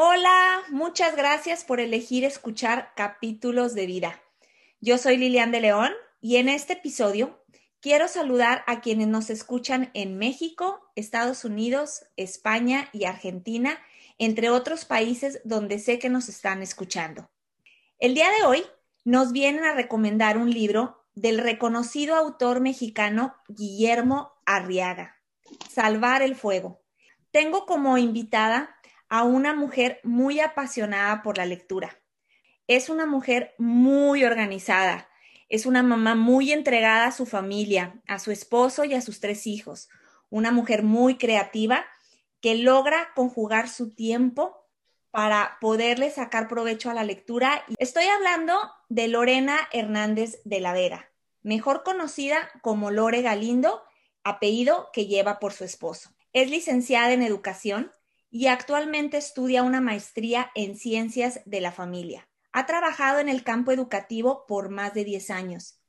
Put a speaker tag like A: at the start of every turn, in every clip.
A: Hola, muchas gracias por elegir escuchar capítulos de vida. Yo soy Lilian de León y en este episodio quiero saludar a quienes nos escuchan en México, Estados Unidos, España y Argentina, entre otros países donde sé que nos están escuchando. El día de hoy nos vienen a recomendar un libro del reconocido autor mexicano Guillermo Arriaga, Salvar el Fuego. Tengo como invitada a una mujer muy apasionada por la lectura. Es una mujer muy organizada, es una mamá muy entregada a su familia, a su esposo y a sus tres hijos, una mujer muy creativa que logra conjugar su tiempo para poderle sacar provecho a la lectura. Estoy hablando de Lorena Hernández de la Vega, mejor conocida como Lore Galindo, apellido que lleva por su esposo. Es licenciada en educación, y actualmente estudia una maestría en ciencias de la familia. Ha trabajado en el campo educativo por más de 10 años.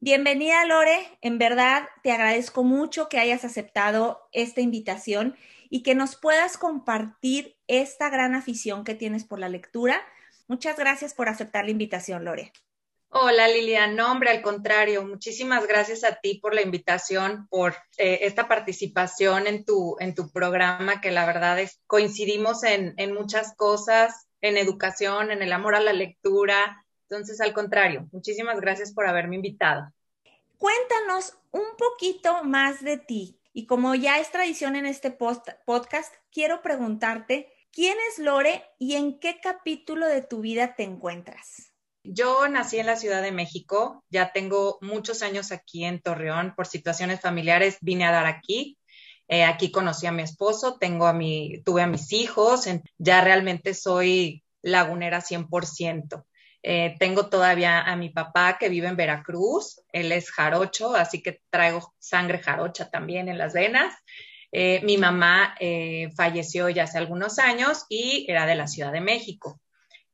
A: Bienvenida, Lore. En verdad, te agradezco mucho que hayas aceptado esta invitación y que nos puedas compartir esta gran afición que tienes por la lectura. Muchas gracias por aceptar la invitación, Lore.
B: Hola Lilian, no hombre, al contrario, muchísimas gracias a ti por la invitación, por eh, esta participación en tu, en tu programa, que la verdad es, coincidimos en, en muchas cosas, en educación, en el amor a la lectura. Entonces, al contrario, muchísimas gracias por haberme invitado.
A: Cuéntanos un poquito más de ti. Y como ya es tradición en este podcast, quiero preguntarte, ¿quién es Lore y en qué capítulo de tu vida te encuentras?
B: Yo nací en la Ciudad de México, ya tengo muchos años aquí en Torreón, por situaciones familiares vine a dar aquí. Eh, aquí conocí a mi esposo, tengo a mi, tuve a mis hijos, ya realmente soy lagunera 100%. Eh, tengo todavía a mi papá que vive en Veracruz, él es jarocho, así que traigo sangre jarocha también en las venas. Eh, mi mamá falleció ya hace algunos años y era de la Ciudad de México.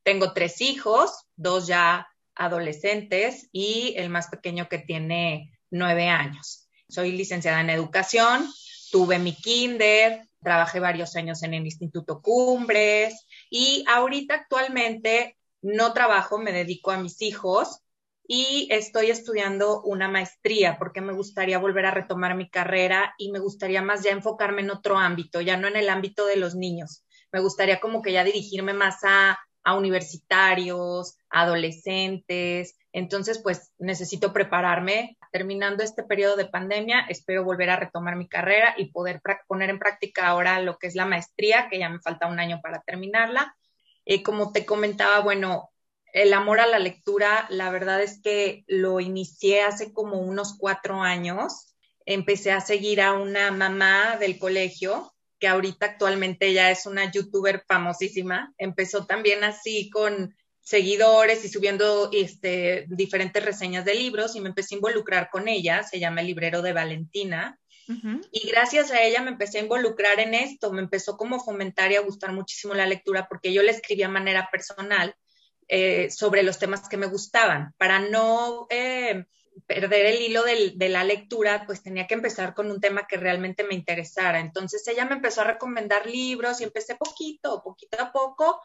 B: Tengo tres hijos, dos ya adolescentes y el más pequeño que tiene nueve años. Soy licenciada en educación, tuve mi kinder, trabajé varios años en el Instituto Cumbres y ahorita actualmente no trabajo, me dedico a mis hijos y estoy estudiando una maestría porque me gustaría volver a retomar mi carrera y me gustaría más ya enfocarme en otro ámbito, ya no en el ámbito de los niños. Me gustaría como que ya dirigirme más a a universitarios, adolescentes. Entonces, pues necesito prepararme. Terminando este periodo de pandemia, espero volver a retomar mi carrera y poder poner en práctica ahora lo que es la maestría, que ya me falta un año para terminarla. Eh, como te comentaba, bueno, el amor a la lectura, la verdad es que lo inicié hace como unos cuatro años. Empecé a seguir a una mamá del colegio que ahorita actualmente ya es una youtuber famosísima. Empezó también así con seguidores y subiendo este, diferentes reseñas de libros y me empecé a involucrar con ella, se llama El Librero de Valentina. Y gracias a ella me empecé a involucrar en esto, me empezó como a fomentar y a gustar muchísimo la lectura porque yo le escribía de manera personal eh, sobre los temas que me gustaban, para no eh, perder el hilo de la lectura, pues tenía que empezar con un tema que realmente me interesara. Entonces ella me empezó a recomendar libros y empecé poquito, poquito a poco,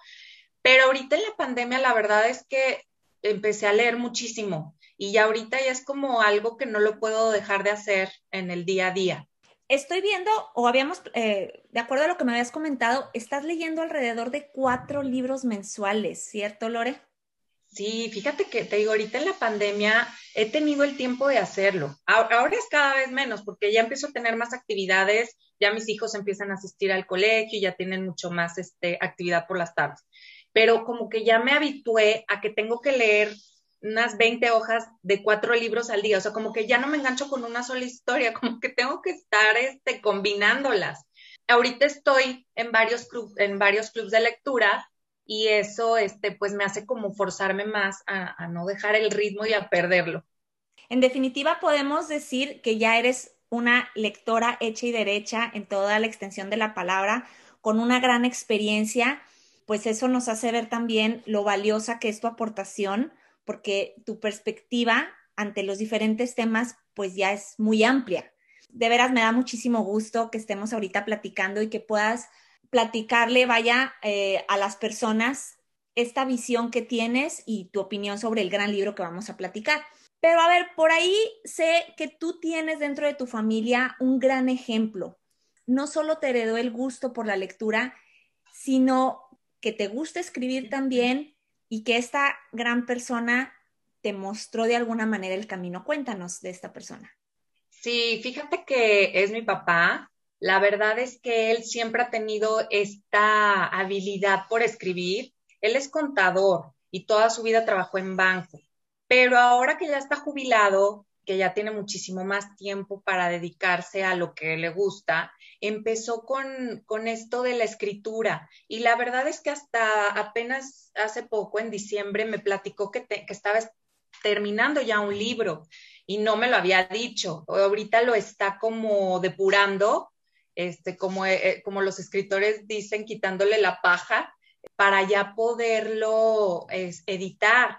B: pero ahorita en la pandemia la verdad es que empecé a leer muchísimo y ya ahorita ya es como algo que no lo puedo dejar de hacer en el día a día.
A: Estoy viendo, o habíamos, eh, de acuerdo a lo que me habías comentado, estás leyendo alrededor de cuatro libros mensuales, ¿cierto, Lore?
B: Sí, fíjate que te digo, ahorita en la pandemia he tenido el tiempo de hacerlo. Ahora es cada vez menos porque ya empiezo a tener más actividades, ya mis hijos empiezan a asistir al colegio y ya tienen mucho más este, actividad por las tardes. Pero como que ya me habitué a que tengo que leer unas 20 hojas de cuatro libros al día. O sea, como que ya no me engancho con una sola historia, como que tengo que estar este, combinándolas. Ahorita estoy en varios, club, en varios clubes de lectura y eso, este, pues me hace como forzarme más a, no dejar el ritmo y a perderlo.
A: En definitiva, podemos decir que ya eres una lectora hecha y derecha en toda la extensión de la palabra, con una gran experiencia, pues eso nos hace ver también lo valiosa que es tu aportación, porque tu perspectiva ante los diferentes temas, pues ya es muy amplia. De veras me da muchísimo gusto que estemos ahorita platicando y que puedas platicarle, vaya, eh, a las personas esta visión que tienes y tu opinión sobre el gran libro que vamos a platicar. Pero a ver, por ahí sé que tú tienes dentro de tu familia un gran ejemplo. No solo te heredó el gusto por la lectura, sino que te gusta escribir también y que esta gran persona te mostró de alguna manera el camino. Cuéntanos de esta persona.
B: Sí, fíjate que es mi papá. La verdad es que él siempre ha tenido esta habilidad por escribir. Él es contador y toda su vida trabajó en banco, pero ahora que ya está jubilado, que ya tiene muchísimo más tiempo para dedicarse a lo que le gusta, empezó con, con, esto de la escritura. Y la verdad es que hasta apenas hace poco, en diciembre, me platicó que, que estaba terminando ya un libro y no me lo había dicho. Ahorita lo está como depurando este, como, eh, como los escritores dicen, quitándole la paja para ya poderlo editar.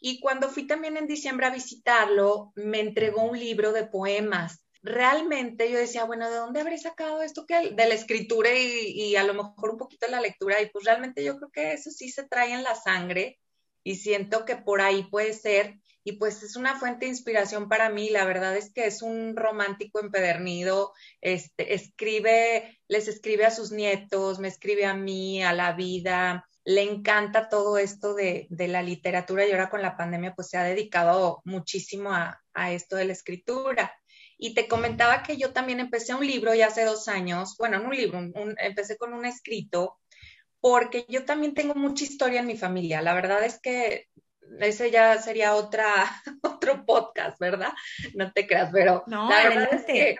B: Y cuando fui también en diciembre a visitarlo, me entregó un libro de poemas. Realmente yo decía, bueno, ¿de dónde habré sacado esto que de la escritura y, y a lo mejor un poquito de la lectura? Y pues realmente yo creo que eso sí se trae en la sangre y siento que por ahí puede ser y pues es una fuente de inspiración para mí. La verdad es que es un romántico empedernido, este, escribe, les escribe a sus nietos, me escribe a mí, a la vida, le encanta todo esto de, la literatura y ahora con la pandemia pues se ha dedicado muchísimo a, esto de la escritura. Y te comentaba que yo también empecé un libro ya hace dos años, bueno, no un libro, empecé con un escrito, porque yo también tengo mucha historia en mi familia. La verdad es que ese ya sería otra, otro podcast, ¿verdad? No te creas, pero
A: no, la verdad es que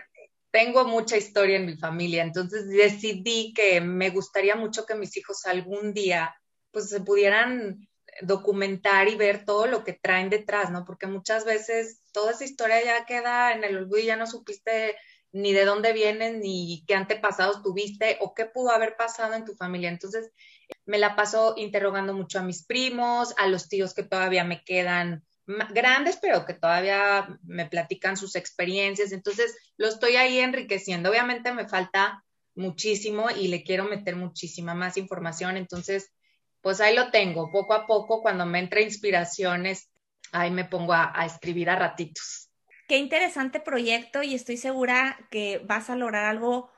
B: tengo mucha historia en mi familia, entonces decidí que me gustaría mucho que mis hijos algún día pues se pudieran documentar y ver todo lo que traen detrás, ¿no? Porque muchas veces toda esa historia ya queda en el olvido y ya no supiste ni de dónde vienen, ni qué antepasados tuviste o qué pudo haber pasado en tu familia. Entonces, me la paso interrogando mucho a mis primos, a los tíos que todavía me quedan grandes, pero que todavía me platican sus experiencias. Entonces, lo estoy ahí enriqueciendo. Obviamente me falta muchísimo y le quiero meter muchísima más información. Entonces, pues ahí lo tengo. Poco a poco, cuando me entra inspiraciones, ahí me pongo a, a escribir a ratitos.
A: Qué interesante proyecto y estoy segura que vas a lograr algo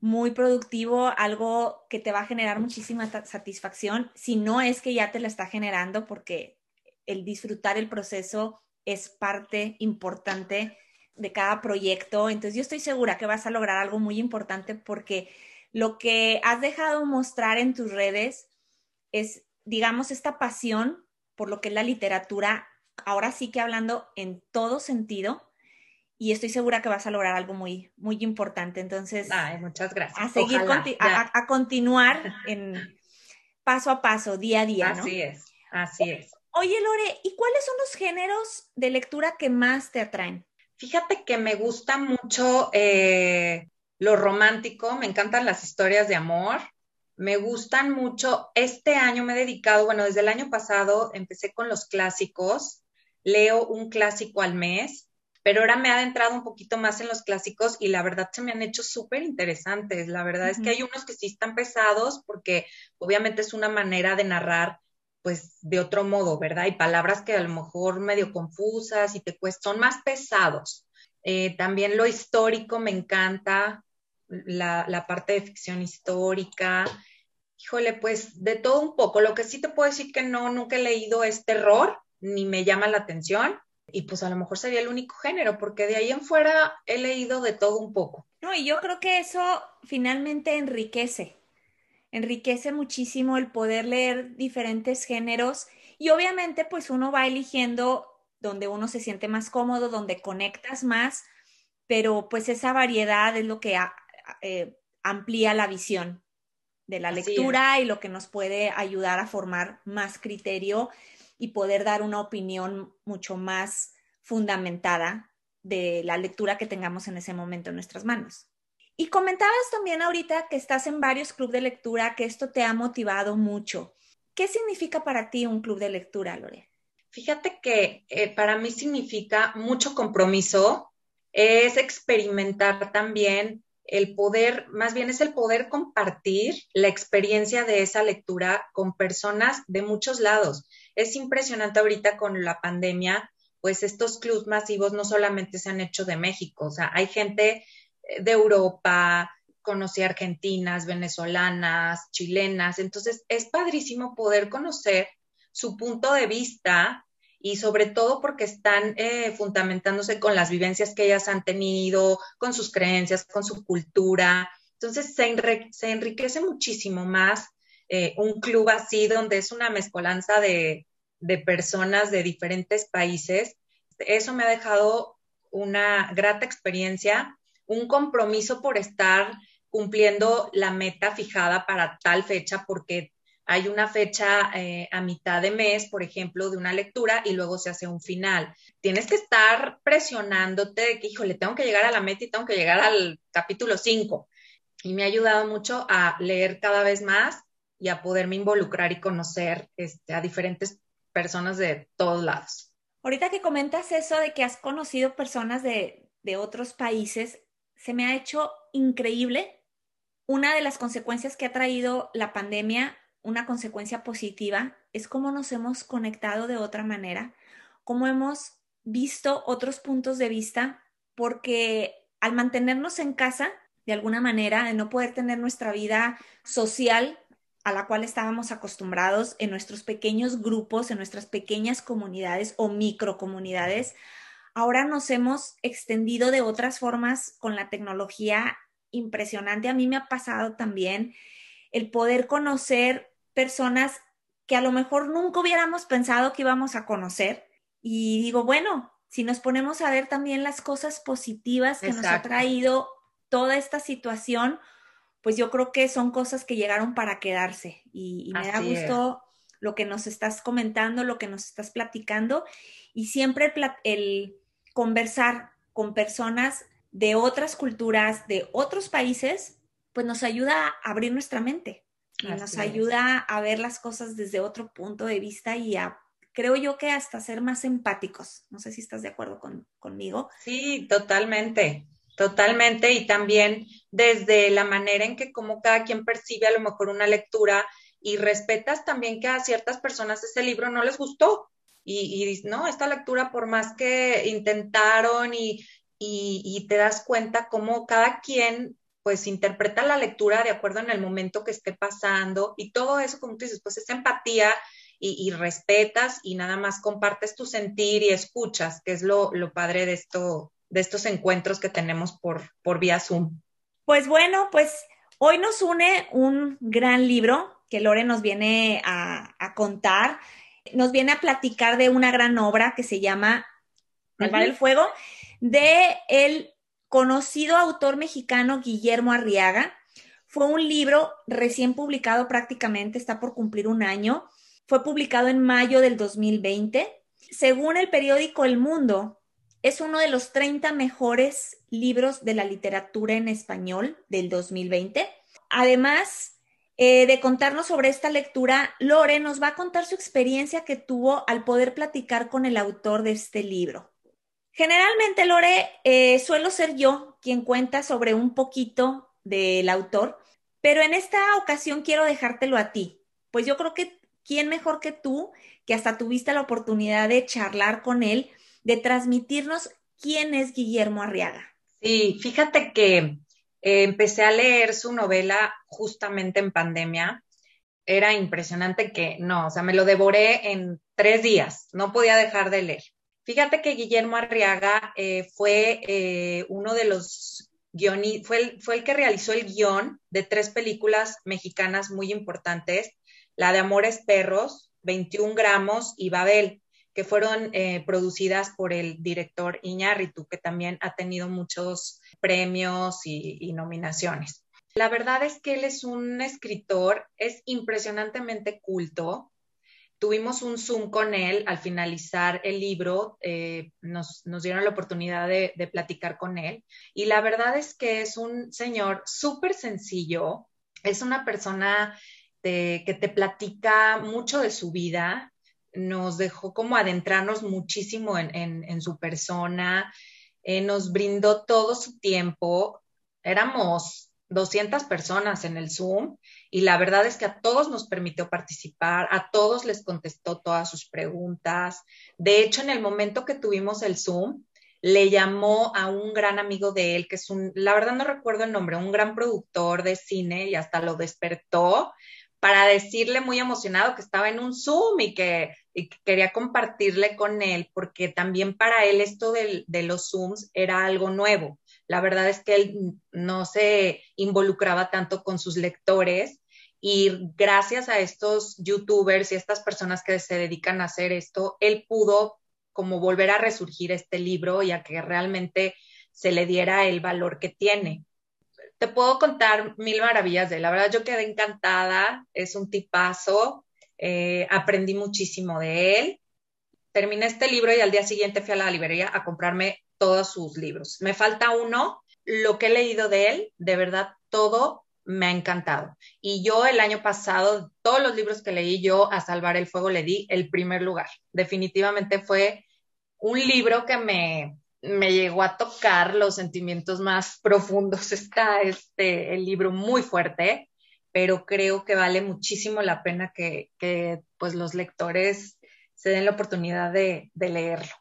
A: muy productivo, algo que te va a generar muchísima satisfacción, si no es que ya te la está generando, porque el disfrutar el proceso es parte importante de cada proyecto. Entonces yo estoy segura que vas a lograr algo muy importante porque lo que has dejado mostrar en tus redes es, digamos, esta pasión por lo que es la literatura, ahora sí que hablando en todo sentido, y estoy segura que vas a lograr algo muy, muy importante. Entonces,
B: muchas gracias.
A: A seguir, a, continuar en paso a paso, día a día.
B: Así es, así es.
A: Oye, Lore, ¿y cuáles son los géneros de lectura que más te atraen?
B: Fíjate que me gusta mucho eh, lo romántico, me encantan las historias de amor, me gustan mucho. Este año me he dedicado, bueno, desde el año pasado empecé con los clásicos, leo un clásico al mes pero ahora me ha adentrado un poquito más en los clásicos y la verdad se me han hecho súper interesantes. La verdad es que hay unos que sí están pesados porque obviamente es una manera de narrar pues de otro modo, ¿verdad? Hay palabras que a lo mejor medio confusas y te cuestan, son más pesados. Eh, también lo histórico me encanta, la, la parte de ficción histórica. Híjole, pues de todo un poco. Lo que sí te puedo decir que no, nunca he leído es terror, ni me llama la atención y pues a lo mejor sería el único género, porque de ahí en fuera he leído de todo un poco.
A: No, y yo creo que eso finalmente enriquece, enriquece muchísimo el poder leer diferentes géneros y obviamente pues uno va eligiendo donde uno se siente más cómodo, donde conectas más, pero pues esa variedad es lo que eh, amplía la visión. de la lectura y lo que nos puede ayudar a formar más criterio y poder dar una opinión mucho más fundamentada de la lectura que tengamos en ese momento en nuestras manos. Y comentabas también ahorita que estás en varios clubes de lectura, que esto te ha motivado mucho. ¿Qué significa para ti un club de lectura, Lore?
B: Fíjate que eh, para mí significa mucho compromiso, es experimentar también el poder, más bien es el poder compartir la experiencia de esa lectura con personas de muchos lados. Es impresionante ahorita con la pandemia, pues estos clubs masivos no solamente se han hecho de México, o sea, hay gente eh, de Europa, conocí argentinas, venezolanas, chilenas, entonces es padrísimo poder conocer su punto de vista y sobre todo porque están eh, fundamentándose con las vivencias que ellas han tenido, con sus creencias, con su cultura. Entonces se, enriquece muchísimo más eh, un club así donde es una mezcolanza de, de personas de diferentes países. Eso me ha dejado una grata experiencia, un compromiso por estar cumpliendo la meta fijada para tal fecha, porque hay una fecha eh, a mitad de mes, por ejemplo, de una lectura y luego se hace un final. Tienes que estar presionándote de que, híjole, tengo que llegar a la meta y tengo que llegar al capítulo 5. Y me ha ayudado mucho a leer cada vez más y a poderme involucrar y conocer este, a diferentes personas de todos lados.
A: Ahorita que comentas eso de que has conocido personas de, de otros países, se me ha hecho increíble. Una de las consecuencias que ha traído la pandemia una consecuencia positiva es cómo nos hemos conectado de otra manera, cómo hemos visto otros puntos de vista, porque al mantenernos en casa, de alguna manera, de no poder tener nuestra vida social a la cual estábamos acostumbrados en nuestros pequeños grupos, en nuestras pequeñas comunidades o microcomunidades, ahora nos hemos extendido de otras formas con la tecnología impresionante. A mí me ha pasado también el poder conocer personas que a lo mejor nunca hubiéramos pensado que íbamos a conocer. Y digo, bueno, si nos ponemos a ver también las cosas positivas que nos ha traído toda esta situación, pues yo creo que son cosas que llegaron para quedarse. Y, me da gusto lo que nos estás comentando, lo que nos estás platicando. Y siempre el conversar con personas de otras culturas, de otros países, pues nos ayuda a abrir nuestra mente y nos ayuda a ver las cosas desde otro punto de vista y a, creo yo que hasta ser más empáticos. No sé si estás de acuerdo conmigo.
B: Sí, totalmente, totalmente. Y también desde la manera en que como cada quien percibe a lo mejor una lectura y respetas también que a ciertas personas ese libro no les gustó. Y, no, esta lectura por más que intentaron y, te das cuenta cómo cada quien pues interpreta la lectura de acuerdo en el momento que esté pasando y todo eso, como tú dices, pues es empatía y, respetas y nada más compartes tu sentir y escuchas, que es lo, padre de, esto, de estos encuentros que tenemos por, por vía Zoom.
A: Pues bueno, pues hoy nos une un gran libro que Lore nos viene a, contar, nos viene a platicar de una gran obra que se llama El del Fuego, de el conocido autor mexicano Guillermo Arriaga. Fue un libro recién publicado prácticamente, está por cumplir un año. Fue publicado en mayo del 2020. Según el periódico El Mundo, es uno de los 30 mejores libros de la literatura en español del 2020. Además eh, de contarnos sobre esta lectura, Lore nos va a contar su experiencia que tuvo al poder platicar con el autor de este libro. Generalmente, Lore, eh, suelo ser yo quien cuenta sobre un poquito del autor, pero en esta ocasión quiero dejártelo a ti, pues yo creo que quién mejor que tú, que hasta tuviste la oportunidad de charlar con él, de transmitirnos quién es Guillermo Arriaga.
B: Sí, fíjate que eh, empecé a leer su novela justamente en pandemia. Era impresionante que no, o sea, me lo devoré en tres días, no podía dejar de leer. Fíjate que Guillermo Arriaga eh, fue eh, uno de los guionistas, fue el, fue el que realizó el guion de tres películas mexicanas muy importantes, la de Amores Perros, 21 gramos y Babel, que fueron eh, producidas por el director Iñárritu, que también ha tenido muchos premios y, nominaciones. La verdad es que él es un escritor, es impresionantemente culto. Tuvimos un Zoom con él al finalizar el libro, eh, nos, dieron la oportunidad de, platicar con él y la verdad es que es un señor súper sencillo, es una persona que te platica mucho de su vida, nos dejó como adentrarnos muchísimo en, su persona, eh, nos brindó todo su tiempo, éramos 200 personas en el Zoom y la verdad es que a todos nos permitió participar, a todos les contestó todas sus preguntas. De hecho, en el momento que tuvimos el Zoom, le llamó a un gran amigo de él, que es un, la verdad no recuerdo el nombre, un gran productor de cine y hasta lo despertó para decirle muy emocionado que estaba en un Zoom y que, quería compartirle con él, porque también para él esto de los Zooms era algo nuevo la verdad es que él no se involucraba tanto con sus lectores y gracias a estos youtubers y estas personas que se dedican a hacer esto, él pudo como volver a resurgir este libro y a que realmente se le diera el valor que tiene. Te puedo contar mil maravillas de él. La verdad yo quedé encantada, es un tipazo, eh, aprendí muchísimo de él. Terminé este libro y al día siguiente fui a la librería a comprarme todos sus libros. Me falta uno, lo que he leído de él, de verdad, todo me ha encantado. Y yo el año pasado, todos los libros que leí yo a Salvar el Fuego le di el primer lugar. Definitivamente fue un libro que me, me llegó a tocar los sentimientos más profundos. Está este, el libro muy fuerte, pero creo que vale muchísimo la pena que, que pues, los lectores se den la oportunidad de, de leerlo.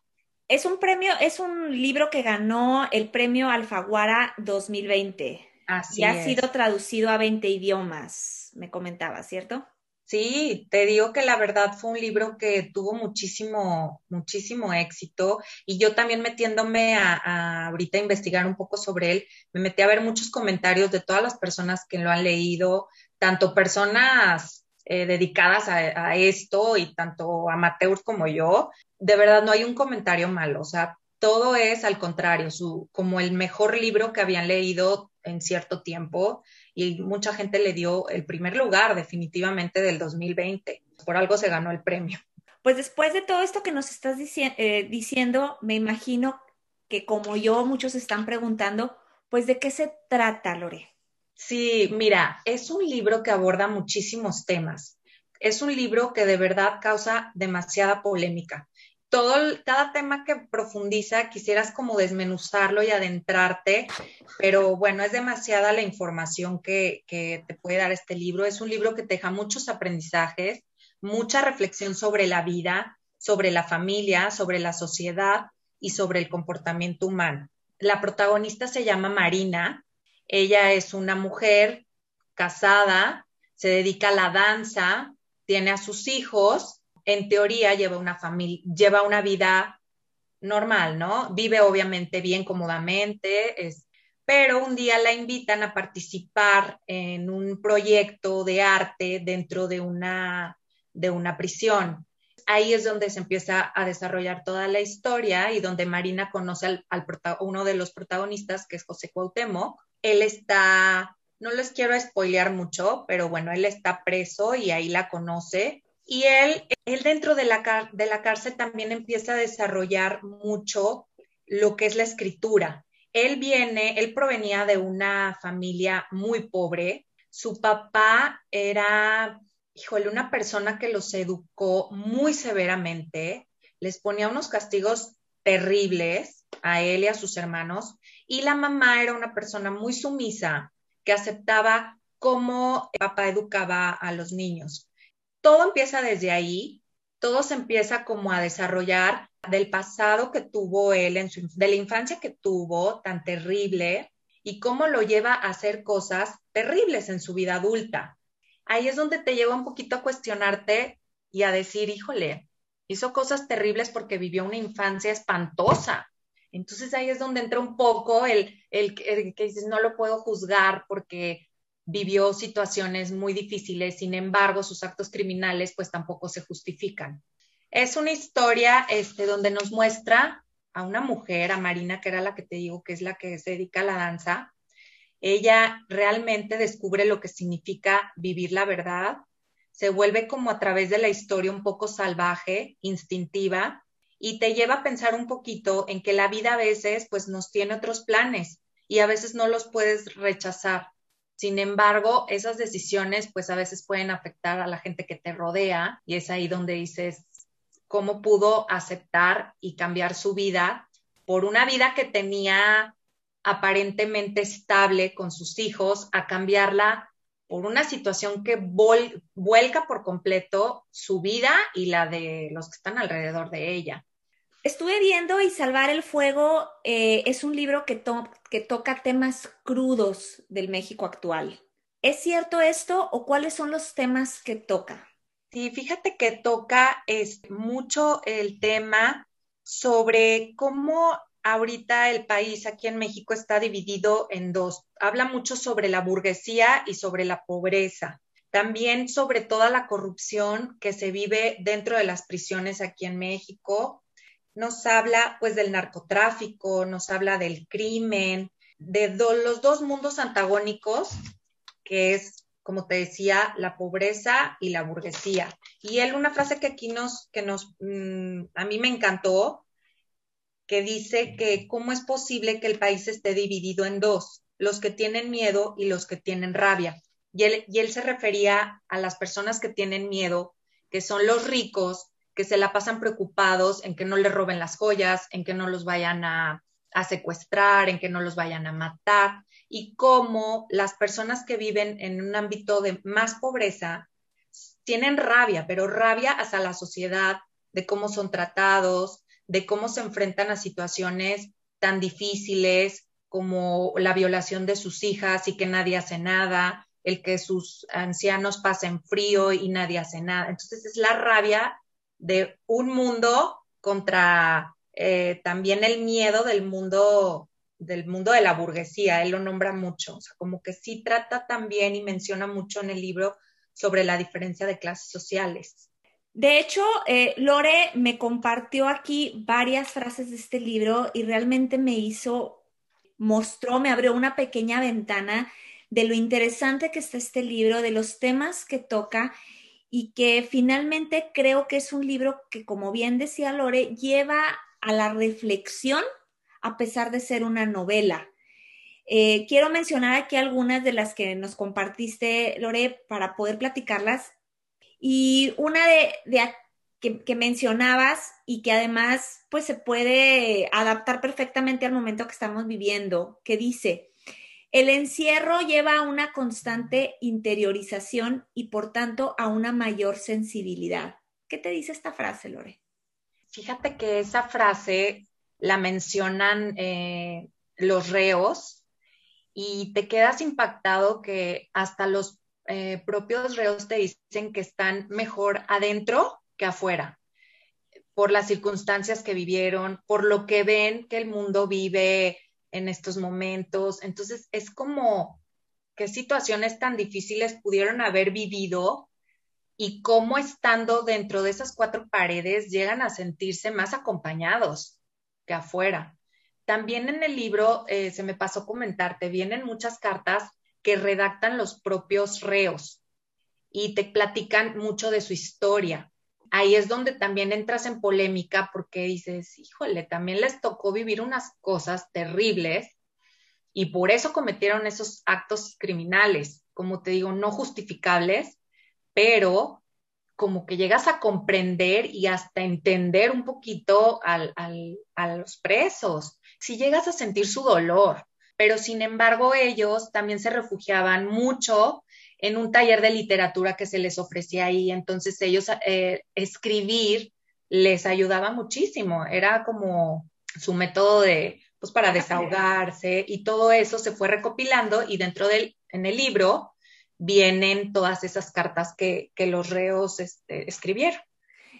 A: Es un premio, es un libro que ganó el premio Alfaguara 2020.
B: Así
A: y ha sido traducido a 20 idiomas, me comentaba, ¿cierto?
B: Sí, te digo que la verdad fue un libro que tuvo muchísimo, muchísimo éxito y yo también metiéndome a, ahorita a investigar un poco sobre él, me metí a ver muchos comentarios de todas las personas que lo han leído, tanto personas eh, dedicadas a, esto y tanto amateurs como yo, de verdad no hay un comentario malo, o sea, todo es al contrario, su, como el mejor libro que habían leído en cierto tiempo y mucha gente le dio el primer lugar definitivamente del 2020. Por algo se ganó el premio.
A: Pues después de todo esto que nos estás eh, diciendo, me imagino que como yo muchos están preguntando, pues de qué se trata, Lore.
B: Sí, mira, es un libro que aborda muchísimos temas. Es un libro que de verdad causa demasiada polémica. Todo, cada tema que profundiza, quisieras como desmenuzarlo y adentrarte, pero bueno, es demasiada la información que, que te puede dar este libro. Es un libro que te deja muchos aprendizajes, mucha reflexión sobre la vida, sobre la familia, sobre la sociedad y sobre el comportamiento humano. La protagonista se llama Marina ella es una mujer casada, se dedica a la danza, tiene a sus hijos, en teoría lleva una familia, lleva una vida normal, ¿no? Vive obviamente bien cómodamente, pero un día la invitan a participar en un proyecto de arte dentro de una, de una prisión. Ahí es donde se empieza a desarrollar toda la historia y donde Marina conoce al uno de los protagonistas, que es José Cuauhtémoc, él está, no les quiero spoilear mucho, pero bueno, él está preso y ahí la conoce. Y él, él dentro de la, de la cárcel también empieza a desarrollar mucho lo que es la escritura. Él viene, él provenía de una familia muy pobre. Su papá era, híjole, una persona que los educó muy severamente, les ponía unos castigos terribles a él y a sus hermanos, y la mamá era una persona muy sumisa que aceptaba cómo el papá educaba a los niños. Todo empieza desde ahí, todo se empieza como a desarrollar del pasado que tuvo él, en su, de la infancia que tuvo tan terrible y cómo lo lleva a hacer cosas terribles en su vida adulta. Ahí es donde te lleva un poquito a cuestionarte y a decir, híjole, hizo cosas terribles porque vivió una infancia espantosa. Entonces ahí es donde entra un poco el, el, que dices, no lo puedo juzgar porque vivió situaciones muy difíciles, sin embargo, sus actos criminales pues tampoco se justifican. Es una historia este, donde nos muestra a una mujer, a Marina, que era la que te digo que es la que se dedica a la danza, ella realmente descubre lo que significa vivir la verdad, se vuelve como a través de la historia un poco salvaje, instintiva, y te lleva a pensar un poquito en que la vida a veces pues nos tiene otros planes y a veces no los puedes rechazar. Sin embargo, esas decisiones pues a veces pueden afectar a la gente que te rodea y es ahí donde dices cómo pudo aceptar y cambiar su vida por una vida que tenía aparentemente estable con sus hijos a cambiarla por una situación que vuelca por completo su vida y la de los que están alrededor de ella.
A: Estuve viendo y Salvar el Fuego eh, es un libro que, que toca temas crudos del México actual. ¿Es cierto esto o cuáles son los temas que toca?
B: Sí, fíjate que toca mucho el tema sobre cómo ahorita el país aquí en México está dividido en dos. Habla mucho sobre la burguesía y sobre la pobreza. También sobre toda la corrupción que se vive dentro de las prisiones aquí en México nos habla pues del narcotráfico, nos habla del crimen, de los dos mundos antagónicos, que es, como te decía, la pobreza y la burguesía. Y él, una frase que aquí nos, que nos, mm, a mí me encantó, que dice que cómo es posible que el país esté dividido en dos, los que tienen miedo y los que tienen rabia. Y él, y él se refería a las personas que tienen miedo, que son los ricos, que se la pasan preocupados en que no les roben las joyas, en que no los vayan a, secuestrar, en que no los vayan a matar, y cómo las personas que viven en un ámbito de más pobreza tienen rabia, pero rabia hacia la sociedad, de cómo son tratados, de cómo se enfrentan a situaciones tan difíciles como la violación de sus hijas y que nadie hace nada, el que sus ancianos pasen frío y nadie hace nada. Entonces es la rabia de un mundo contra eh, también el miedo del mundo del mundo de la burguesía, él lo nombra mucho, o sea, como que sí trata también y menciona mucho en el libro sobre la diferencia de clases sociales.
A: De hecho, eh, Lore me compartió aquí varias frases de este libro y realmente me hizo, mostró, me abrió una pequeña ventana de lo interesante que está este libro, de los temas que toca y que finalmente creo que es un libro que, como bien decía Lore, lleva a la reflexión a pesar de ser una novela. Eh, quiero mencionar aquí algunas de las que nos compartiste, Lore, para poder platicarlas. Y una de, que, que, mencionabas y que además pues se puede adaptar perfectamente al momento que estamos viviendo, que dice, el encierro lleva a una constante interiorización y por tanto a una mayor sensibilidad. ¿Qué te dice esta frase, Lore?
B: Fíjate que esa frase la mencionan eh, los reos y te quedas impactado que hasta los eh, propios reos te dicen que están mejor adentro que afuera por las circunstancias que vivieron, por lo que ven que el mundo vive en estos momentos. Entonces, es como qué situaciones tan difíciles pudieron haber vivido y cómo estando dentro de esas cuatro paredes llegan a sentirse más acompañados que afuera. También en el libro, eh, se me pasó comentarte, vienen muchas cartas que redactan los propios reos y te platican mucho de su historia ahí es donde también entras en polémica porque dices, híjole, también les tocó vivir unas cosas terribles y por eso cometieron esos actos criminales, como te digo, no justificables, pero como que llegas a comprender y hasta entender un poquito a los presos, si llegas a sentir su dolor, pero sin embargo ellos también se refugiaban mucho en un taller de literatura que se les ofrecía ahí. Entonces ellos eh, escribir les ayudaba muchísimo. Era como su método de, pues para desahogarse y todo eso se fue recopilando y dentro del, en el libro vienen todas esas cartas que, los reos este, escribieron.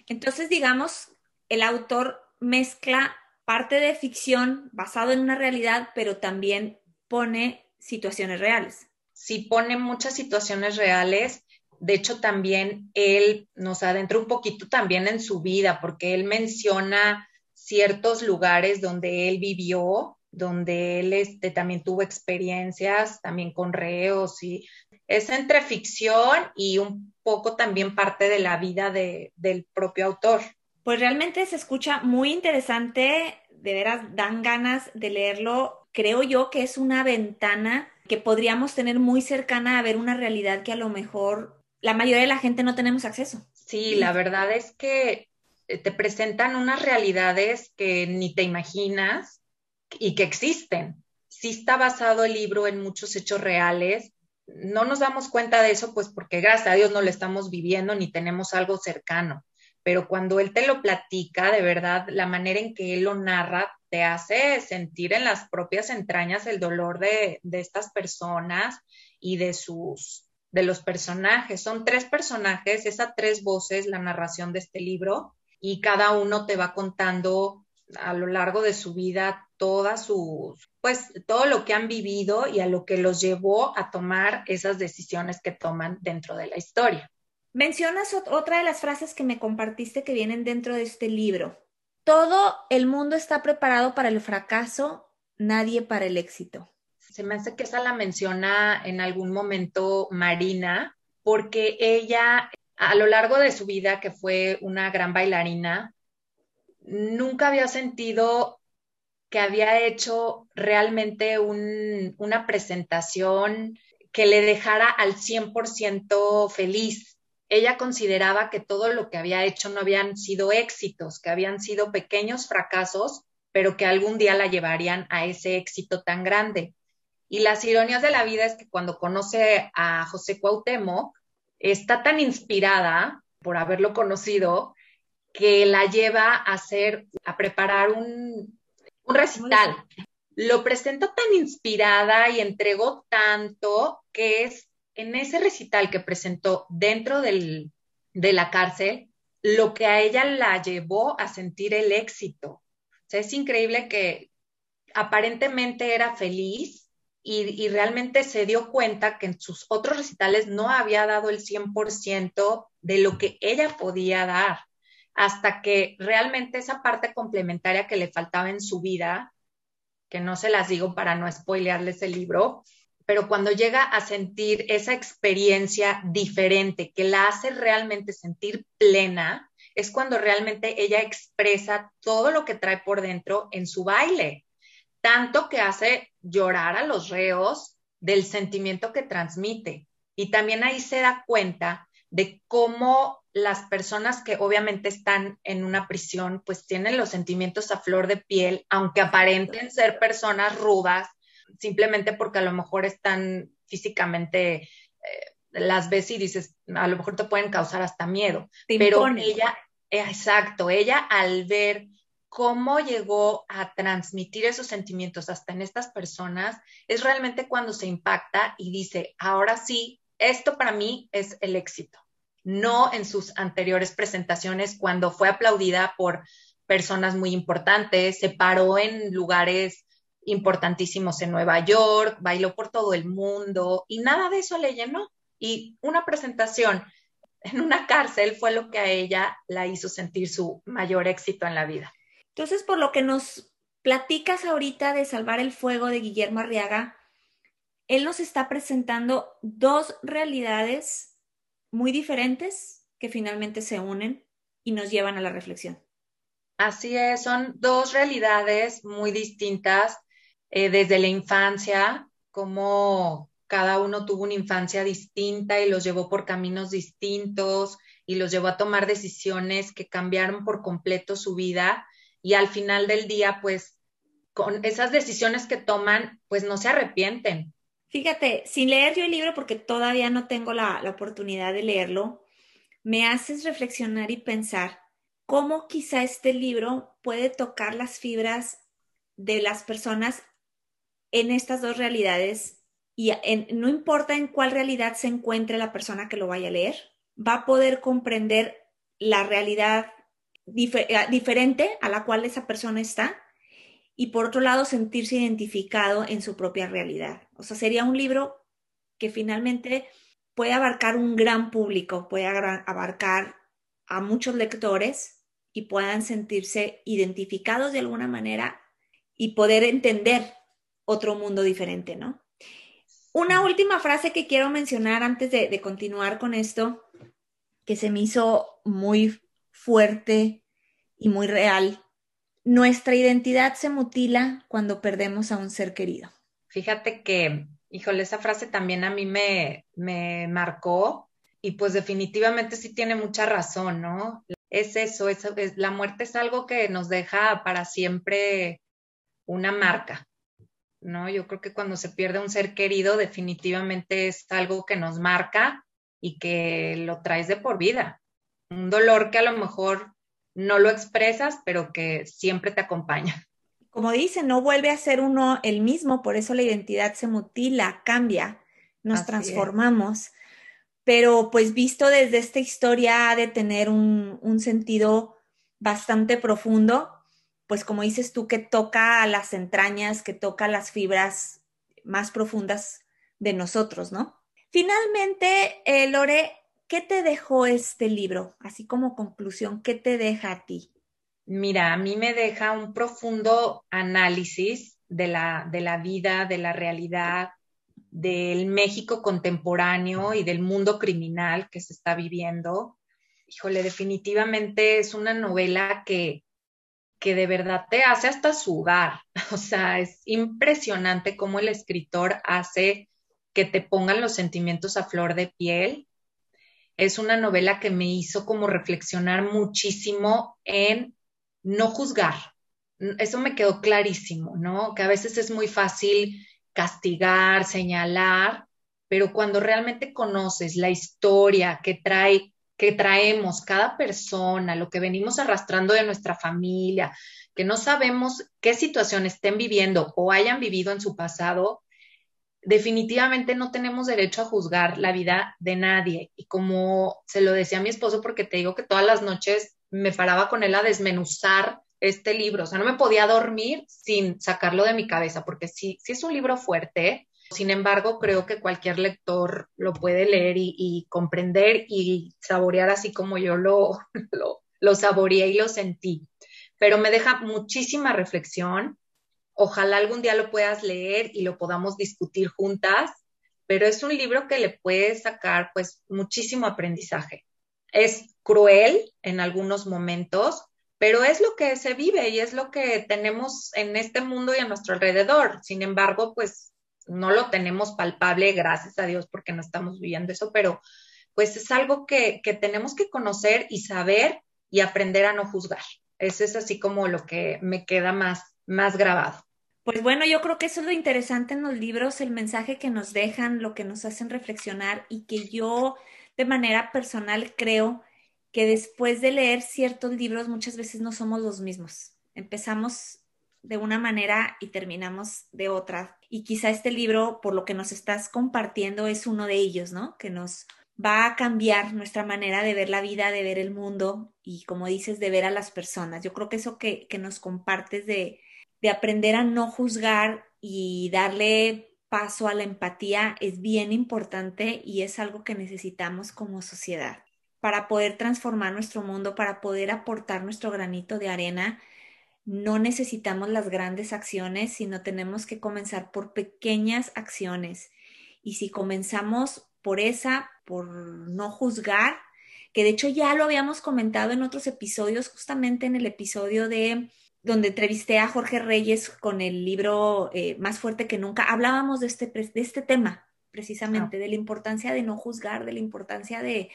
A: Entonces, digamos, el autor mezcla parte de ficción basado en una realidad, pero también pone situaciones reales
B: sí pone muchas situaciones reales. De hecho, también él nos adentra un poquito también en su vida, porque él menciona ciertos lugares donde él vivió donde él este, también tuvo experiencias también con reos y es entre ficción y un poco también parte de la vida de, del propio autor.
A: Pues realmente se escucha muy interesante, de veras dan ganas de leerlo. Creo yo que es una ventana que podríamos tener muy cercana a ver una realidad que a lo mejor la mayoría de la gente no tenemos acceso.
B: Sí, la verdad es que eh, te presentan unas realidades que ni te imaginas y que existen. Sí está basado el libro en muchos hechos reales. No nos damos cuenta de eso, pues porque gracias a Dios no lo estamos viviendo ni tenemos algo cercano. Pero cuando él te lo platica, de verdad, la manera en que él lo narra te hace sentir en las propias entrañas el dolor de, estas personas y de sus de los personajes. Son tres personajes, esas tres voces, la narración de este libro, y cada uno te va contando a lo largo de su vida todas sus, pues todo lo que han vivido y a lo que los llevó a tomar esas decisiones que toman dentro de la historia.
A: Mencionas otra de las frases que me compartiste que vienen dentro de este libro. Todo el mundo está preparado para el fracaso, nadie para el éxito.
B: Se me hace que esa la menciona en algún momento Marina, porque ella a lo largo de su vida, que fue una gran bailarina, nunca había sentido que había hecho realmente una presentación que le dejara al 100% feliz. Ella consideraba que todo lo que había hecho no habían sido éxitos, que habían sido pequeños fracasos, pero que algún día la llevarían a ese éxito tan grande. Y las ironías de la vida es que cuando conoce a José Cuauhtémoc, está tan inspirada por haberlo conocido que la lleva a hacer, a preparar un, recital. Lo presentó tan inspirada y entregó tanto que es en ese recital que presentó dentro del, de la cárcel lo que a ella la llevó a sentir el éxito. O sea, es increíble que aparentemente era feliz y, realmente se dio cuenta que en sus otros recitales no había dado el 100% de lo que ella podía dar, hasta que realmente esa parte complementaria que le faltaba en su vida, que no se las digo para no spoilearles el libro, pero cuando llega a sentir esa experiencia diferente que la hace realmente sentir plena, es cuando realmente ella expresa todo lo que trae por dentro en su baile tanto que hace llorar a los reos del sentimiento que transmite. Y también ahí se da cuenta de cómo las personas que obviamente están en una prisión, pues tienen los sentimientos a flor de piel, aunque aparenten ser personas rudas, simplemente porque a lo mejor están físicamente, eh, las ves y dices, a lo mejor te pueden causar hasta miedo. Pero ella, exacto, ella al ver cómo llegó a transmitir esos sentimientos hasta en estas personas, es realmente cuando se impacta y dice, ahora sí, esto para mí es el éxito. No en sus anteriores presentaciones, cuando fue aplaudida por personas muy importantes, se paró en lugares importantísimos en Nueva York, bailó por todo el mundo y nada de eso le llenó. Y una presentación en una cárcel fue lo que a ella la hizo sentir su mayor éxito en la vida.
A: Entonces, por lo que nos platicas ahorita de Salvar el Fuego de Guillermo Arriaga, él nos está presentando dos realidades muy diferentes que finalmente se unen y nos llevan a la reflexión.
B: Así es, son dos realidades muy distintas eh, desde la infancia, como cada uno tuvo una infancia distinta y los llevó por caminos distintos y los llevó a tomar decisiones que cambiaron por completo su vida y al final del día, pues con esas decisiones que toman, pues no se arrepienten.
A: Fíjate, sin leer yo el libro, porque todavía no tengo la, la oportunidad de leerlo, me haces reflexionar y pensar cómo quizá este libro puede tocar las fibras de las personas en estas dos realidades y no importa en cuál realidad se encuentre la persona que lo vaya a leer, va a poder comprender la realidad eh, diferente a la cual esa persona está y por otro lado sentirse identificado en su propia realidad. O sea, sería un libro que finalmente puede abarcar un gran público, puede abarcar a muchos lectores y puedan sentirse identificados de alguna manera y poder entender otro mundo diferente, ¿no? Una última frase que quiero mencionar antes de, de continuar con esto, que se me hizo muy fuerte y muy real. Nuestra identidad se mutila cuando perdemos a un ser querido.
B: Fíjate que, híjole, esa frase también a mí me, me marcó y pues definitivamente sí tiene mucha razón, ¿no? Es eso, es, la muerte es algo que nos deja para siempre una marca, ¿no? Yo creo que cuando se pierde un ser querido, definitivamente es algo que nos marca y que lo traes de por vida. Un dolor que a lo mejor no lo expresas, pero que siempre te acompaña.
A: Como dice, no vuelve a ser uno el mismo, por eso la identidad se mutila, cambia, nos transformamos. Pero pues visto desde esta historia ha de tener un, un sentido bastante profundo, pues como dices tú, que toca a las entrañas, que toca las fibras más profundas de nosotros, ¿no? Finalmente, eh, Lore, ¿qué te dejó este libro? Así como conclusión, ¿qué te deja a ti?
B: Mira, a mí me deja un profundo análisis de la, de la vida, de la realidad, del México contemporáneo y del mundo criminal que se está viviendo. Híjole, definitivamente es una novela que, que de verdad te hace hasta sudar. O sea, es impresionante cómo el escritor hace que te pongan los sentimientos a flor de piel. Es una novela que me hizo como reflexionar muchísimo en no juzgar. Eso me quedó clarísimo, ¿no? Que a veces es muy fácil castigar, señalar, pero cuando realmente conoces la historia que trae que traemos cada persona, lo que venimos arrastrando de nuestra familia, que no sabemos qué situación estén viviendo o hayan vivido en su pasado, definitivamente no tenemos derecho a juzgar la vida de nadie. Y como se lo decía a mi esposo, porque te digo que todas las noches me paraba con él a desmenuzar este libro, o sea, no me podía dormir sin sacarlo de mi cabeza, porque sí, sí es un libro fuerte, sin embargo, creo que cualquier lector lo puede leer y, comprender y saborear así como yo lo, lo, lo saboreé y lo sentí. Pero me deja muchísima reflexión, Ojalá algún día lo puedas leer y lo podamos discutir juntas, pero es un libro que le puede sacar pues muchísimo aprendizaje. Es cruel en algunos momentos, pero es lo que se vive y es lo que tenemos en este mundo y a nuestro alrededor. Sin embargo, pues no lo tenemos palpable, gracias a Dios, porque no estamos viviendo eso, pero pues es algo que, que tenemos que conocer y saber y aprender a no juzgar. Eso es así como lo que me queda más, más grabado.
A: Pues bueno, yo creo que eso es lo interesante en los libros, el mensaje que nos dejan, lo que nos hacen reflexionar y que yo de manera personal creo que después de leer ciertos libros muchas veces no somos los mismos. Empezamos de una manera y terminamos de otra. Y quizá este libro, por lo que nos estás compartiendo, es uno de ellos, ¿no? Que nos va a cambiar nuestra manera de ver la vida, de ver el mundo y, como dices, de ver a las personas. Yo creo que eso que, que nos compartes de, de aprender a no juzgar y darle paso a la empatía es bien importante y es algo que necesitamos como sociedad para poder transformar nuestro mundo, para poder aportar nuestro granito de arena. No necesitamos las grandes acciones, sino tenemos que comenzar por pequeñas acciones. Y si comenzamos por esa, por no juzgar, que de hecho ya lo habíamos comentado en otros episodios, justamente en el episodio de donde entrevisté a Jorge Reyes con el libro eh, Más fuerte que nunca, hablábamos de este, de este tema, precisamente, ah. de la importancia de no juzgar, de la importancia de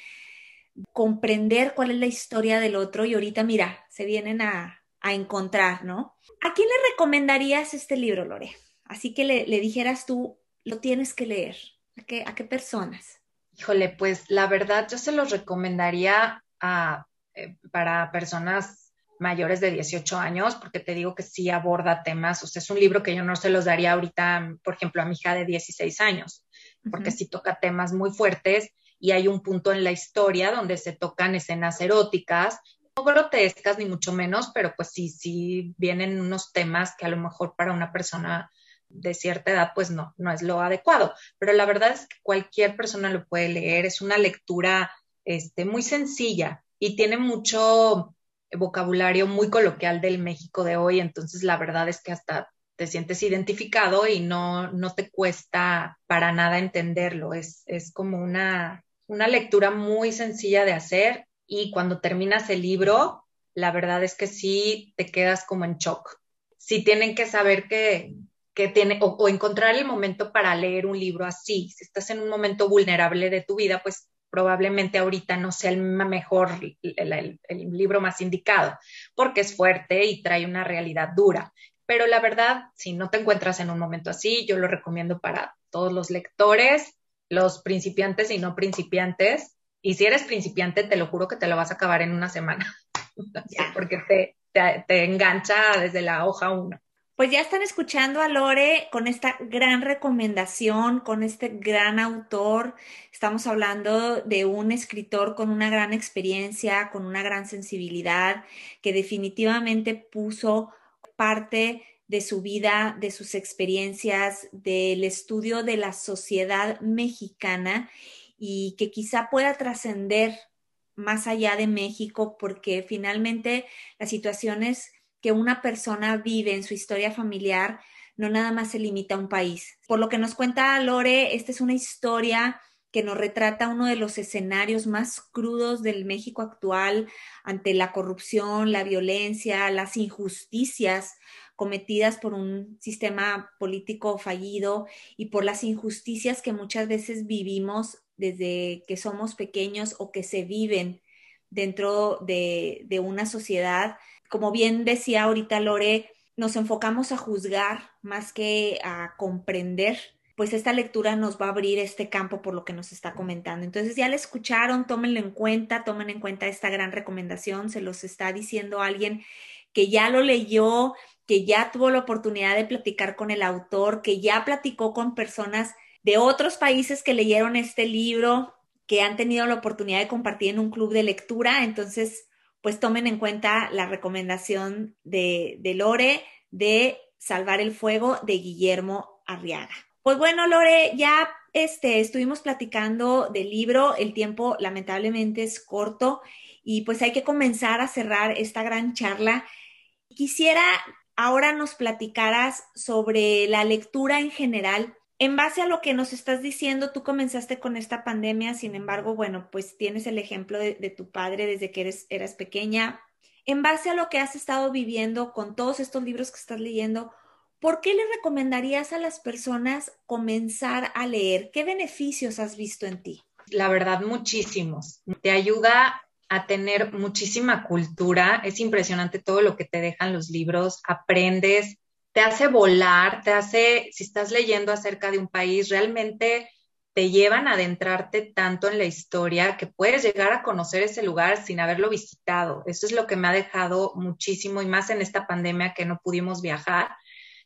A: comprender cuál es la historia del otro y ahorita, mira, se vienen a, encontrar, ¿no? ¿A quién le recomendarías este libro, Lore? Así que le, dijeras tú, lo tienes que leer. ¿A qué, ¿A qué personas?
B: Híjole, pues la verdad yo se los recomendaría a, eh, para personas mayores de 18 años, porque te digo que sí aborda temas, o sea, es un libro que yo no se los daría ahorita, por ejemplo, a mi hija de 16 años, porque sí toca temas muy fuertes y hay un punto en la historia donde se tocan escenas eróticas, grotescas ni mucho menos, pero pues sí, sí vienen unos temas que a lo mejor para una persona de cierta edad, pues no, no es lo adecuado. Pero la verdad es que cualquier persona lo puede leer, es una lectura este, muy sencilla y tiene mucho vocabulario muy coloquial del México de hoy, entonces la verdad es que hasta te sientes identificado y no, no te cuesta para nada entenderlo. Es, es como una, una lectura muy sencilla de hacer y cuando terminas el libro, la verdad es que sí te quedas como en shock. Sí tienen que saber que, que tiene, o, encontrar el momento para leer un libro así. Si estás en un momento vulnerable de tu vida, pues probablemente ahorita no sea el mejor, el, libro más indicado, porque es fuerte y trae una realidad dura. Pero la verdad, si no te encuentras en un momento así, yo lo recomiendo para todos los lectores, los principiantes y no principiantes. Y si eres principiante, te lo juro que te lo vas a acabar en una semana, porque te, te, engancha desde la hoja uno.
A: Pues ya están escuchando a Lore con esta gran recomendación, con este gran autor. Estamos hablando de un escritor con una gran experiencia, con una gran sensibilidad, que definitivamente puso parte de su vida, de sus experiencias, del estudio de la sociedad mexicana y que quizá pueda trascender más allá de México porque finalmente las situaciones que una persona vive en su historia familiar no nada más se limita a un país. Por lo que nos cuenta Lore, esta es una historia que nos retrata uno de los escenarios más crudos del México actual ante la corrupción, la violencia, las injusticias cometidas por un sistema político fallido y por las injusticias que muchas veces vivimos desde que somos pequeños o que se viven dentro de, una sociedad. Como bien decía ahorita Lore, nos enfocamos a juzgar más que a comprender pues esta lectura nos va a abrir este campo por lo que nos está comentando. Entonces ya la escucharon, tómenlo en cuenta, tomen en cuenta esta gran recomendación, se los está diciendo alguien que ya lo leyó, que ya tuvo la oportunidad de platicar con el autor, que ya platicó con personas de otros países que leyeron este libro, que han tenido la oportunidad de compartir en un club de lectura. Entonces, pues tomen en cuenta la recomendación de, de Lore de Salvar el Fuego de Guillermo Arriaga. Pues bueno, Lore, ya este, estuvimos platicando del libro, el tiempo lamentablemente es corto y pues hay que comenzar a cerrar esta gran charla. Quisiera ahora nos platicaras sobre la lectura en general. En base a lo que nos estás diciendo, tú comenzaste con esta pandemia, sin embargo, bueno, pues tienes el ejemplo de, tu padre desde que eres, eras pequeña. En base a lo que has estado viviendo con todos estos libros que estás leyendo, ¿por qué le recomendarías a las personas comenzar a leer? ¿Qué beneficios has visto en ti?
B: La verdad, muchísimos. Te ayuda a tener muchísima cultura. Es impresionante todo lo que te dejan los libros. Aprendes, te hace volar, te hace, si estás leyendo acerca de un país, realmente te llevan a adentrarte tanto en la historia que puedes llegar a conocer ese lugar sin haberlo visitado. Eso es lo que me ha dejado muchísimo y más en esta pandemia que no pudimos viajar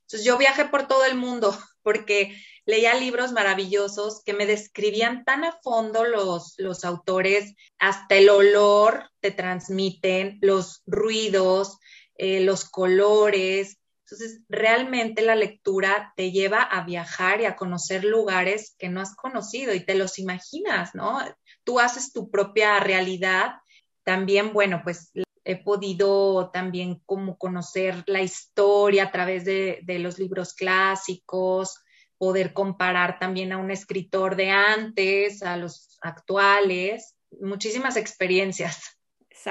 B: entonces yo viajé por todo el mundo porque leía libros maravillosos que me describían tan a fondo los, los autores, hasta el olor te transmiten, los ruidos, eh, los colores. Entonces, realmente la lectura te lleva a viajar y a conocer lugares que no has conocido y te los imaginas, ¿no? Tú haces tu propia realidad. También, bueno, pues he podido también como conocer la historia a través de, los libros clásicos, poder comparar también a un escritor de antes, a los actuales, muchísimas experiencias.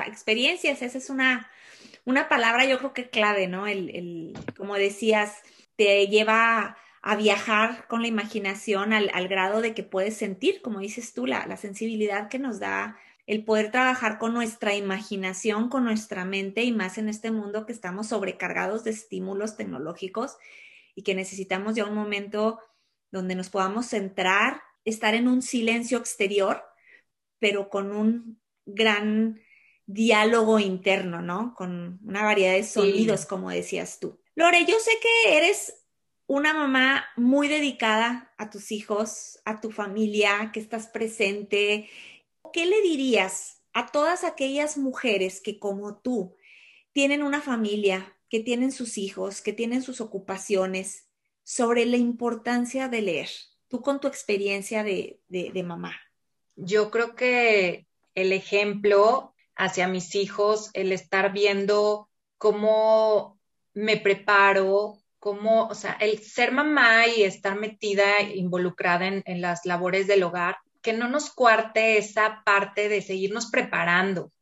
A: experiencias, esa es una, una palabra yo creo que clave, ¿no? El, como decías, te lleva a viajar con la imaginación al, grado de que puedes sentir, como dices tú, la, la sensibilidad que nos da el poder trabajar con nuestra imaginación, con nuestra mente y más en este mundo que estamos sobrecargados de estímulos tecnológicos y que necesitamos ya un momento donde nos podamos centrar, estar en un silencio exterior, pero con un gran diálogo interno, ¿no? Con una variedad de sonidos, como decías tú. Lore, yo sé que eres una mamá muy dedicada a tus hijos, a tu familia, que estás presente, ¿qué le dirías a todas aquellas mujeres que como tú tienen una familia, que tienen sus hijos, que tienen sus ocupaciones, sobre la importancia de leer? Tú con tu experiencia de, mamá.
B: Yo creo que el ejemplo hacia mis hijos, el estar viendo cómo me preparo, cómo, o sea, el ser mamá y estar metida, involucrada en, en las labores del hogar, que no nos cuarte esa parte de seguirnos preparando.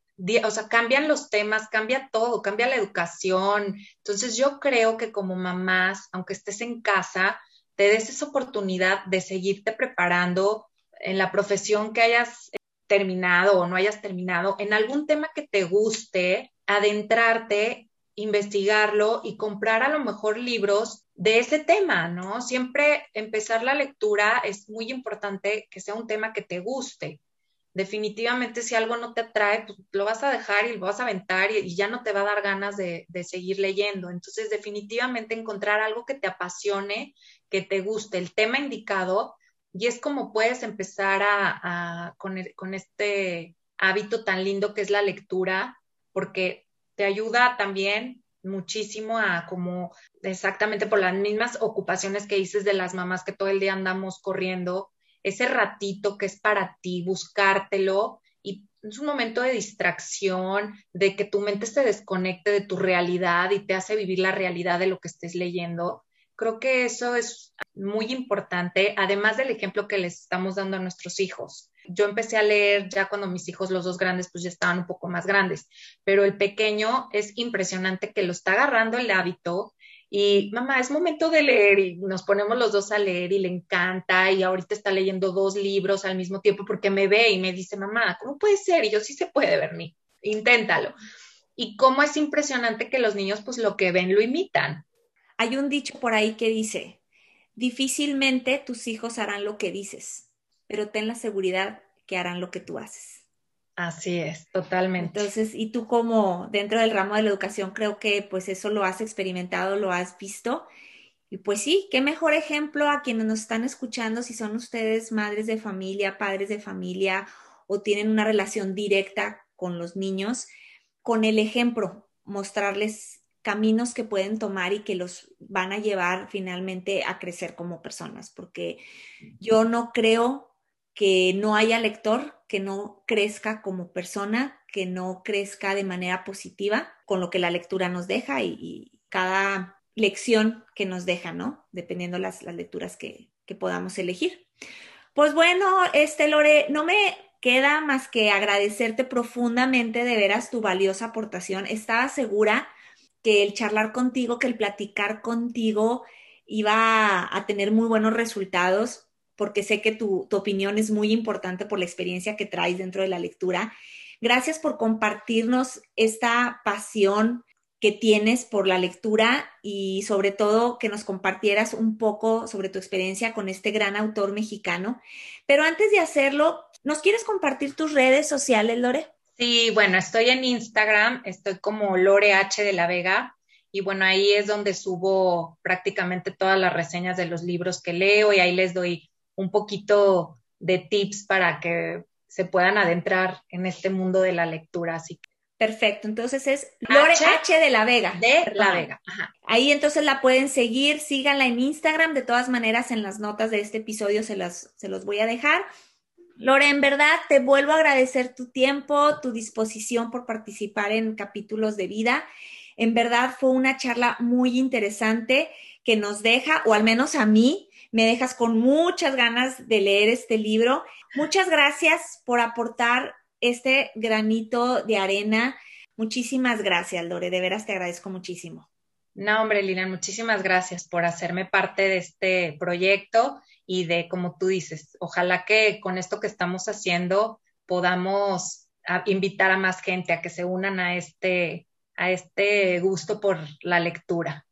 B: O sea, cambian los temas, cambia todo, cambia la educación. Entonces yo creo que como mamás, aunque estés en casa, te des esa oportunidad de seguirte preparando en la profesión que hayas terminado o no hayas terminado, en algún tema que te guste, adentrarte, investigarlo y comprar a lo mejor libros de ese tema, ¿no? Siempre empezar la lectura es muy importante que sea un tema que te guste. Definitivamente si algo no te atrae, pues lo vas a dejar y lo vas a aventar y, ya no te va a dar ganas de, de seguir leyendo. Entonces, definitivamente encontrar algo que te apasione, que te guste, el tema indicado, y es como puedes empezar a, con, con, este hábito tan lindo que es la lectura, porque te ayuda también muchísimo a como exactamente por las mismas ocupaciones que dices de las mamás que todo el día andamos corriendo, ese ratito que es para ti, buscártelo y es un momento de distracción, de que tu mente se desconecte de tu realidad y te hace vivir la realidad de lo que estés leyendo. Creo que eso es muy importante, además del ejemplo que les estamos dando a nuestros hijos. Yo empecé a leer ya cuando mis hijos, los dos grandes, pues ya estaban un poco más grandes, pero el pequeño es impresionante que lo está agarrando el hábito y mamá, es momento de leer y nos ponemos los dos a leer y le encanta y ahorita está leyendo dos libros al mismo tiempo porque me ve y me dice, mamá, ¿cómo puede ser? Y yo sí se puede, Bernie, inténtalo. Y cómo es impresionante que los niños pues lo que ven lo imitan.
A: Hay un dicho por ahí que dice, difícilmente tus hijos harán lo que dices, pero ten la seguridad que harán lo que tú haces.
B: Así es, totalmente.
A: Entonces, y tú como dentro del ramo de la educación, creo que pues eso lo has experimentado, lo has visto. Y pues sí, qué mejor ejemplo a quienes nos están escuchando si son ustedes madres de familia, padres de familia o tienen una relación directa con los niños, con el ejemplo, mostrarles caminos que pueden tomar y que los van a llevar finalmente a crecer como personas, porque yo no creo que no haya lector que no crezca como persona, que no crezca de manera positiva con lo que la lectura nos deja y, cada lección que nos deja, ¿no? Dependiendo las, las lecturas que, que podamos elegir. Pues bueno, este Lore, no me queda más que agradecerte profundamente de veras tu valiosa aportación. Estaba segura que el charlar contigo, que el platicar contigo iba a, tener muy buenos resultados, porque sé que tu, tu opinión es muy importante por la experiencia que traes dentro de la lectura. Gracias por compartirnos esta pasión que tienes por la lectura y sobre todo que nos compartieras un poco sobre tu experiencia con este gran autor mexicano. Pero antes de hacerlo, ¿nos quieres compartir tus redes sociales, Lore?
B: Sí, bueno, estoy en Instagram, estoy como Lore H de la Vega y bueno, ahí es donde subo prácticamente todas las reseñas de los libros que leo y ahí les doy un poquito de tips para que se puedan adentrar en este mundo de la lectura. Así que
A: Perfecto, entonces es Lore H, de la Vega.
B: De la Vega.
A: Ahí entonces la pueden seguir, síganla en Instagram, de todas maneras en las notas de este episodio se, las, se los voy a dejar. Lore, en verdad te vuelvo a agradecer tu tiempo, tu disposición por participar en capítulos de vida. En verdad fue una charla muy interesante que nos deja, o al menos a mí, me dejas con muchas ganas de leer este libro. Muchas gracias por aportar este granito de arena. Muchísimas gracias, Lore. De veras te agradezco muchísimo.
B: No, hombre, Lilian, muchísimas gracias por hacerme parte de este proyecto y de, como tú dices, ojalá que con esto que estamos haciendo podamos invitar a más gente a que se unan a este, a este gusto por la lectura.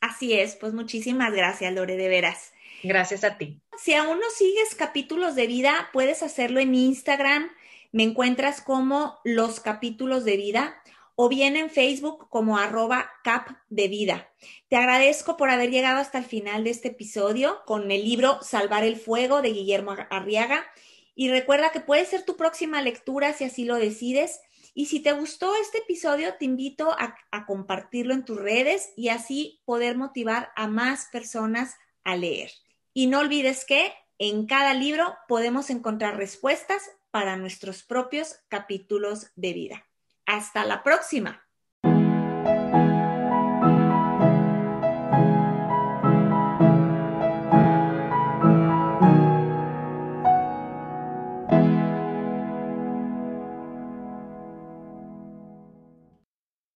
A: Así es, pues muchísimas gracias, Lore, de veras.
B: Gracias a ti.
A: Si aún no sigues capítulos de vida, puedes hacerlo en Instagram. Me encuentras como los capítulos de vida o bien en Facebook como arroba cap de vida. Te agradezco por haber llegado hasta el final de este episodio con el libro Salvar el Fuego de Guillermo Arriaga. Y recuerda que puede ser tu próxima lectura si así lo decides. Y si te gustó este episodio, te invito a, a compartirlo en tus redes y así poder motivar a más personas a leer. Y no olvides que en cada libro podemos encontrar respuestas para nuestros propios capítulos de vida. Hasta la próxima.